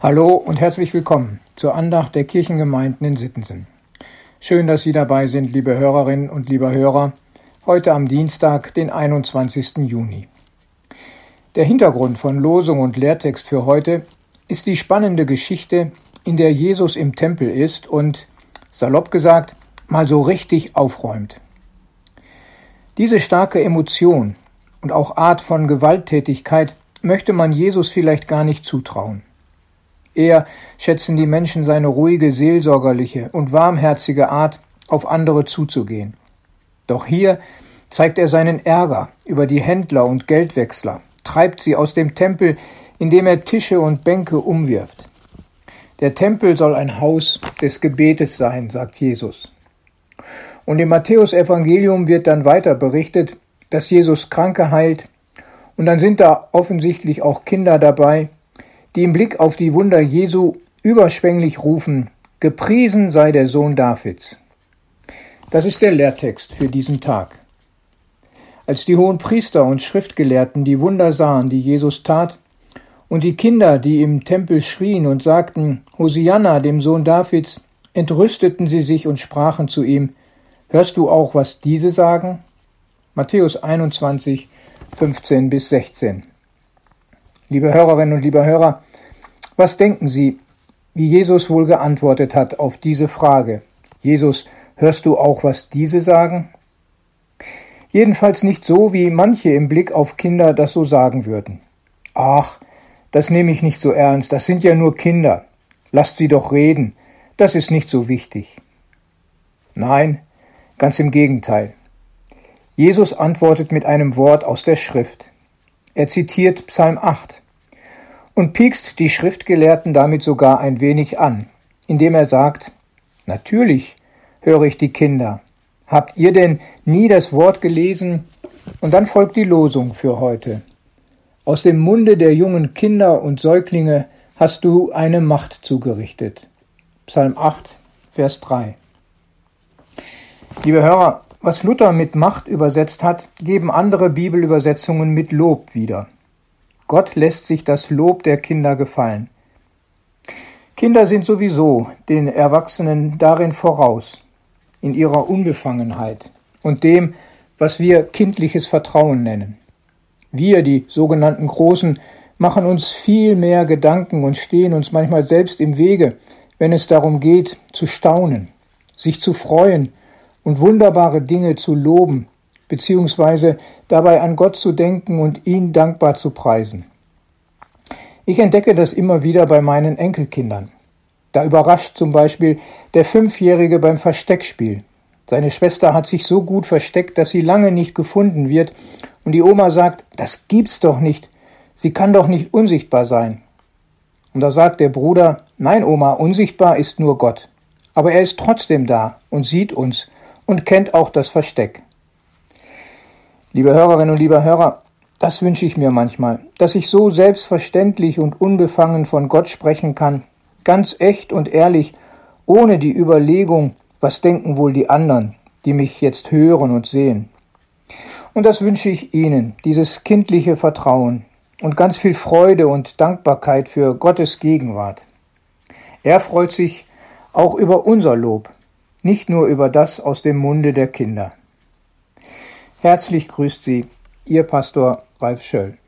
Hallo und herzlich willkommen zur Andacht der Kirchengemeinden in Sittensen. Schön, dass Sie dabei sind, liebe Hörerinnen und lieber Hörer, heute am Dienstag, den 21. Juni. Der Hintergrund von Losung und Lehrtext für heute ist die spannende Geschichte, in der Jesus im Tempel ist und, salopp gesagt, mal so richtig aufräumt. Diese starke Emotion und auch Art von Gewalttätigkeit möchte man Jesus vielleicht gar nicht zutrauen. Eher schätzen die Menschen seine ruhige, seelsorgerliche und warmherzige Art, auf andere zuzugehen. Doch hier zeigt er seinen Ärger über die Händler und Geldwechsler, treibt sie aus dem Tempel, indem er Tische und Bänke umwirft. Der Tempel soll ein Haus des Gebetes sein, sagt Jesus. Und im Matthäusevangelium wird dann weiter berichtet, dass Jesus Kranke heilt, und dann sind da offensichtlich auch Kinder dabei, die im Blick auf die Wunder Jesu überschwänglich rufen, Gepriesen sei der Sohn Davids. Das ist der Lehrtext für diesen Tag. Als die hohen Priester und Schriftgelehrten die Wunder sahen, die Jesus tat, und die Kinder, die im Tempel schrien und sagten, Hosianna, dem Sohn Davids, entrüsteten sie sich und sprachen zu ihm, Hörst du auch, was diese sagen? Matthäus 21, 15 bis 16. Liebe Hörerinnen und liebe Hörer, was denken Sie, wie Jesus wohl geantwortet hat auf diese Frage? Jesus, hörst du auch, was diese sagen? Jedenfalls nicht so, wie manche im Blick auf Kinder das so sagen würden. Ach, das nehme ich nicht so ernst, das sind ja nur Kinder. Lasst sie doch reden, das ist nicht so wichtig. Nein, ganz im Gegenteil. Jesus antwortet mit einem Wort aus der Schrift. Er zitiert Psalm 8 und piekst die Schriftgelehrten damit sogar ein wenig an, indem er sagt, Natürlich höre ich die Kinder. Habt ihr denn nie das Wort gelesen? Und dann folgt die Losung für heute. Aus dem Munde der jungen Kinder und Säuglinge hast du eine Macht zugerichtet. Psalm 8, Vers 3. Liebe Hörer, was Luther mit Macht übersetzt hat, geben andere Bibelübersetzungen mit Lob wieder. Gott lässt sich das Lob der Kinder gefallen. Kinder sind sowieso den Erwachsenen darin voraus, in ihrer Unbefangenheit und dem, was wir kindliches Vertrauen nennen. Wir, die sogenannten Großen, machen uns viel mehr Gedanken und stehen uns manchmal selbst im Wege, wenn es darum geht, zu staunen, sich zu freuen und wunderbare Dinge zu loben, beziehungsweise dabei an Gott zu denken und ihn dankbar zu preisen. Ich entdecke das immer wieder bei meinen Enkelkindern. Da überrascht zum Beispiel der Fünfjährige beim Versteckspiel. Seine Schwester hat sich so gut versteckt, dass sie lange nicht gefunden wird, und die Oma sagt, das gibt's doch nicht, sie kann doch nicht unsichtbar sein. Und da sagt der Bruder, nein Oma, unsichtbar ist nur Gott. Aber er ist trotzdem da und sieht uns und kennt auch das Versteck. Liebe Hörerinnen und lieber Hörer, das wünsche ich mir manchmal, dass ich so selbstverständlich und unbefangen von Gott sprechen kann, ganz echt und ehrlich, ohne die Überlegung, was denken wohl die anderen, die mich jetzt hören und sehen. Und das wünsche ich Ihnen, dieses kindliche Vertrauen und ganz viel Freude und Dankbarkeit für Gottes Gegenwart. Er freut sich auch über unser Lob, nicht nur über das aus dem Munde der Kinder. Herzlich grüßt Sie, Ihr Pastor Ralf Schöll.